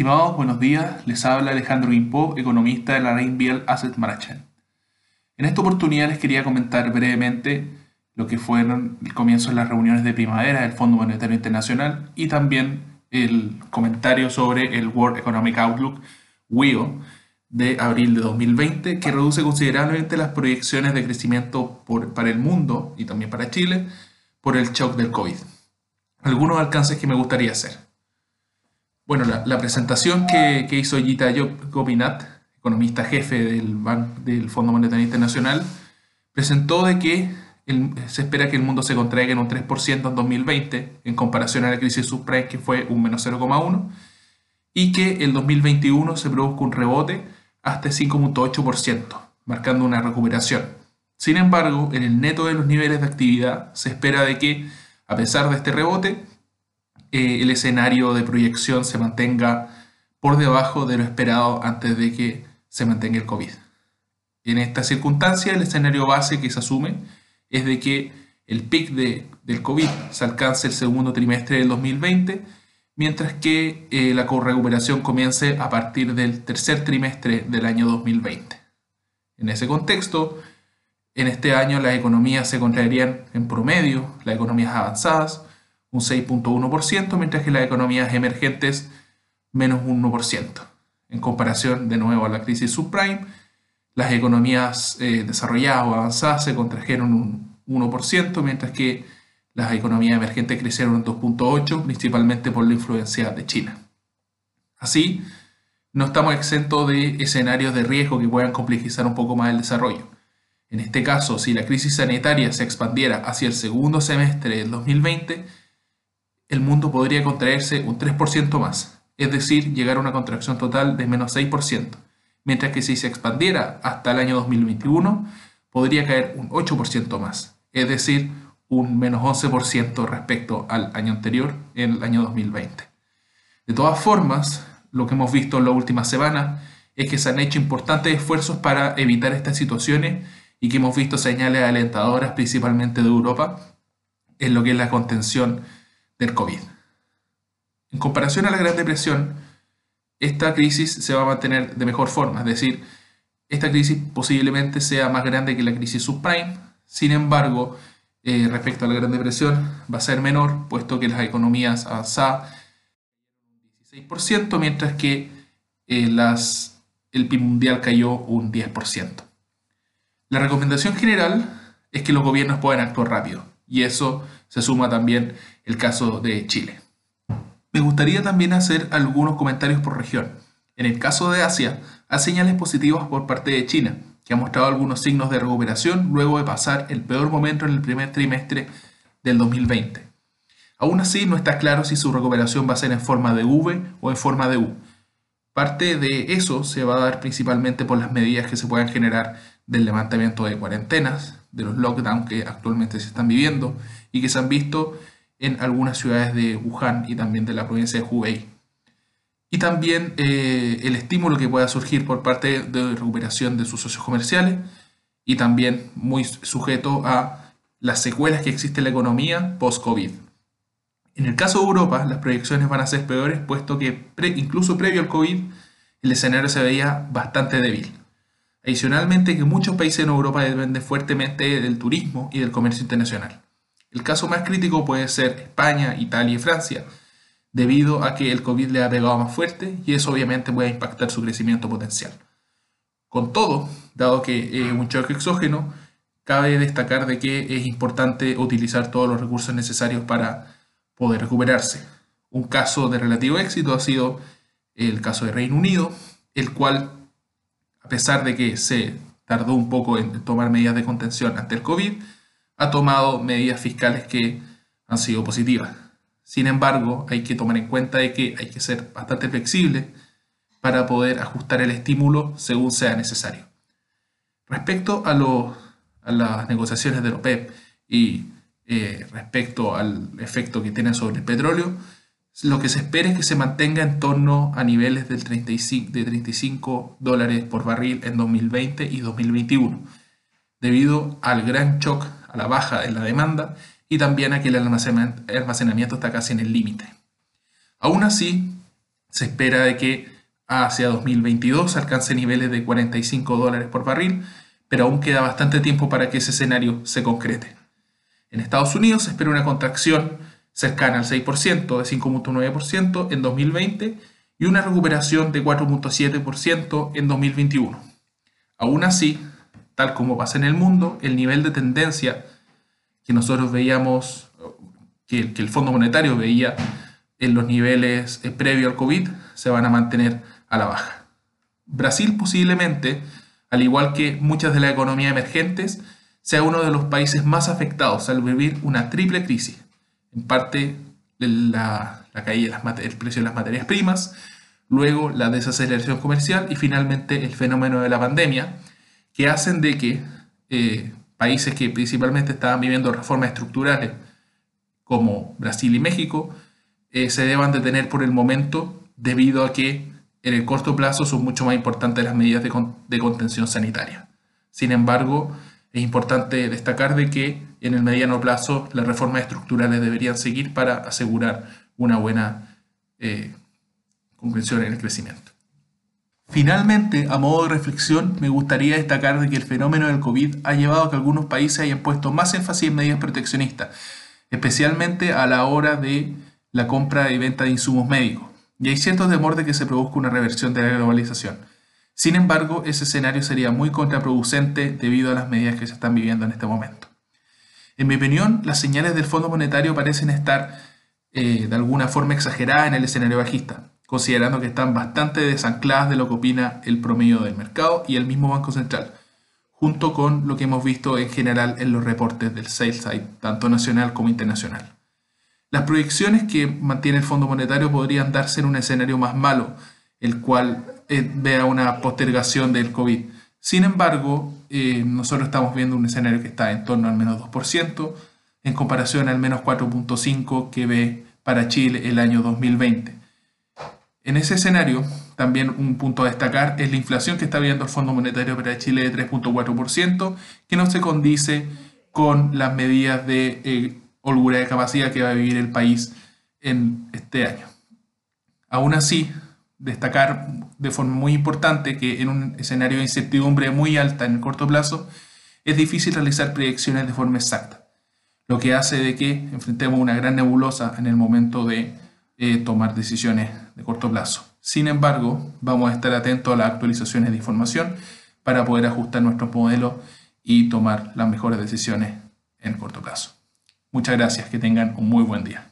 Estimados, buenos días. Les habla Alejandro Guimpo, economista de la Reinbiel Asset Management. En esta oportunidad les quería comentar brevemente lo que fueron el comienzo de las reuniones de primavera del Fondo Monetario Internacional y también el comentario sobre el World Economic Outlook, WEO, de abril de 2020, que reduce considerablemente las proyecciones de crecimiento para el mundo y también para Chile por el shock del COVID. Algunos alcances que me gustaría hacer. Bueno, la, presentación que, hizo Gita Gopinath, economista jefe del, del Fondo Monetario Internacional, presentó de que se espera que el mundo se contraiga en un 3% en 2020 en comparación a la crisis subprime que fue un menos 0,1 y que el 2021 se produzca un rebote hasta 5.8%, marcando una recuperación. Sin embargo, en el neto de los niveles de actividad se espera de que, a pesar de este rebote, el escenario de proyección se mantenga por debajo de lo esperado antes de que se mantenga el COVID. En esta circunstancia, el escenario base que se asume es de que el pic de, del COVID se alcance el segundo trimestre del 2020, mientras que eh, la recuperación comience a partir del tercer trimestre del año 2020. En ese contexto, en este año las economías se contraerían en promedio, las economías avanzadas, un 6.1%, mientras que las economías emergentes menos un 1%. En comparación de nuevo a la crisis subprime, las economías eh, desarrolladas o avanzadas se contrajeron un 1%, mientras que las economías emergentes crecieron un 2.8%, principalmente por la influencia de China. Así, no estamos exentos de escenarios de riesgo que puedan complejizar un poco más el desarrollo. En este caso, si la crisis sanitaria se expandiera hacia el segundo semestre del 2020, el mundo podría contraerse un 3% más, es decir, llegar a una contracción total de menos 6%, mientras que si se expandiera hasta el año 2021, podría caer un 8% más, es decir, un menos 11% respecto al año anterior, en el año 2020. De todas formas, lo que hemos visto en las últimas semanas es que se han hecho importantes esfuerzos para evitar estas situaciones y que hemos visto señales alentadoras principalmente de Europa en lo que es la contención del COVID. En comparación a la Gran Depresión, esta crisis se va a mantener de mejor forma, es decir, esta crisis posiblemente sea más grande que la crisis subprime, sin embargo, eh, respecto a la Gran Depresión va a ser menor, puesto que las economías avanzadas un 16%, mientras que eh, las, el PIB mundial cayó un 10%. La recomendación general es que los gobiernos puedan actuar rápido, y eso se suma también el caso de Chile. Me gustaría también hacer algunos comentarios por región. En el caso de Asia, hay señales positivas por parte de China, que ha mostrado algunos signos de recuperación luego de pasar el peor momento en el primer trimestre del 2020. Aún así, no está claro si su recuperación va a ser en forma de V o en forma de U. Parte de eso se va a dar principalmente por las medidas que se puedan generar del levantamiento de cuarentenas, de los lockdowns que actualmente se están viviendo y que se han visto en algunas ciudades de Wuhan y también de la provincia de Hubei. Y también eh, el estímulo que pueda surgir por parte de recuperación de sus socios comerciales y también muy sujeto a las secuelas que existe en la economía post-COVID. En el caso de Europa, las proyecciones van a ser peores, puesto que incluso previo al COVID el escenario se veía bastante débil. Adicionalmente, que muchos países en Europa dependen fuertemente del turismo y del comercio internacional. El caso más crítico puede ser España, Italia y Francia, debido a que el COVID le ha pegado más fuerte y eso obviamente puede impactar su crecimiento potencial. Con todo, dado que es un choque exógeno, cabe destacar de que es importante utilizar todos los recursos necesarios para poder recuperarse. Un caso de relativo éxito ha sido el caso de Reino Unido, el cual a pesar de que se tardó un poco en tomar medidas de contención ante el COVID, ha tomado medidas fiscales que han sido positivas. Sin embargo, hay que tomar en cuenta de que hay que ser bastante flexible para poder ajustar el estímulo según sea necesario. Respecto a, a las negociaciones de OPEP y eh, respecto al efecto que tienen sobre el petróleo, lo que se espera es que se mantenga en torno a niveles del 35, de 35 dólares por barril en 2020 y 2021, debido al gran shock, a la baja en la demanda y también a que el almacenamiento está casi en el límite. Aún así, Se espera de que hacia 2022 alcance niveles de 45 dólares por barril, pero aún queda bastante tiempo para que ese escenario se concrete. En Estados Unidos se espera una contracción cercana al 6%, de 5.9% en 2020 y una recuperación de 4.7% en 2021. Aún así, como pasa en el mundo, el nivel de tendencia que nosotros veíamos, que, el Fondo Monetario veía en los niveles eh, previo al COVID, se van a mantener a la baja. Brasil posiblemente, al igual que muchas de las economías emergentes, sea uno de los países más afectados al vivir una triple crisis. En parte la, caída del precio de las materias primas, luego la desaceleración comercial y finalmente el fenómeno de la pandemia, que hacen de que eh, países que principalmente estaban viviendo reformas estructurales, como Brasil y México, eh, se deban detener por el momento debido a que en el corto plazo son mucho más importantes las medidas de, contención sanitaria. Sin embargo, es importante destacar de que en el mediano plazo las reformas estructurales deberían seguir para asegurar una buena eh, comprensión en el crecimiento. Finalmente, a modo de reflexión, me gustaría destacar de que el fenómeno del COVID ha llevado a que algunos países hayan puesto más énfasis en medidas proteccionistas, especialmente a la hora de la compra y venta de insumos médicos, y hay cierto temor de que se produzca una reversión de la globalización. Sin embargo, ese escenario sería muy contraproducente debido a las medidas que se están viviendo en este momento. En mi opinión, las señales del Fondo Monetario parecen estar eh, de alguna forma exageradas en el escenario bajista considerando que están bastante desancladas de lo que opina el promedio del mercado y el mismo Banco Central, junto con lo que hemos visto en general en los reportes del sales side, tanto nacional como internacional. Las proyecciones que mantiene el Fondo Monetario podrían darse en un escenario más malo, el cual vea una postergación del COVID. Sin embargo, eh, nosotros estamos viendo un escenario que está en torno al menos 2%, en comparación al menos 4.5% que ve para Chile el año 2020. En ese escenario, también un punto a destacar es la inflación que está viendo el Fondo Monetario para Chile de 3.4%, que no se condice con las medidas de eh, holgura de capacidad que va a vivir el país en este año. Aún así, destacar de forma muy importante que en un escenario de incertidumbre muy alta en el corto plazo, es difícil realizar predicciones de forma exacta, lo que hace de que enfrentemos una gran nebulosa en el momento de eh, tomar decisiones de corto plazo. Sin embargo, vamos a estar atentos a las actualizaciones de información para poder ajustar nuestro modelo y tomar las mejores decisiones en corto plazo. Muchas gracias, que tengan un muy buen día.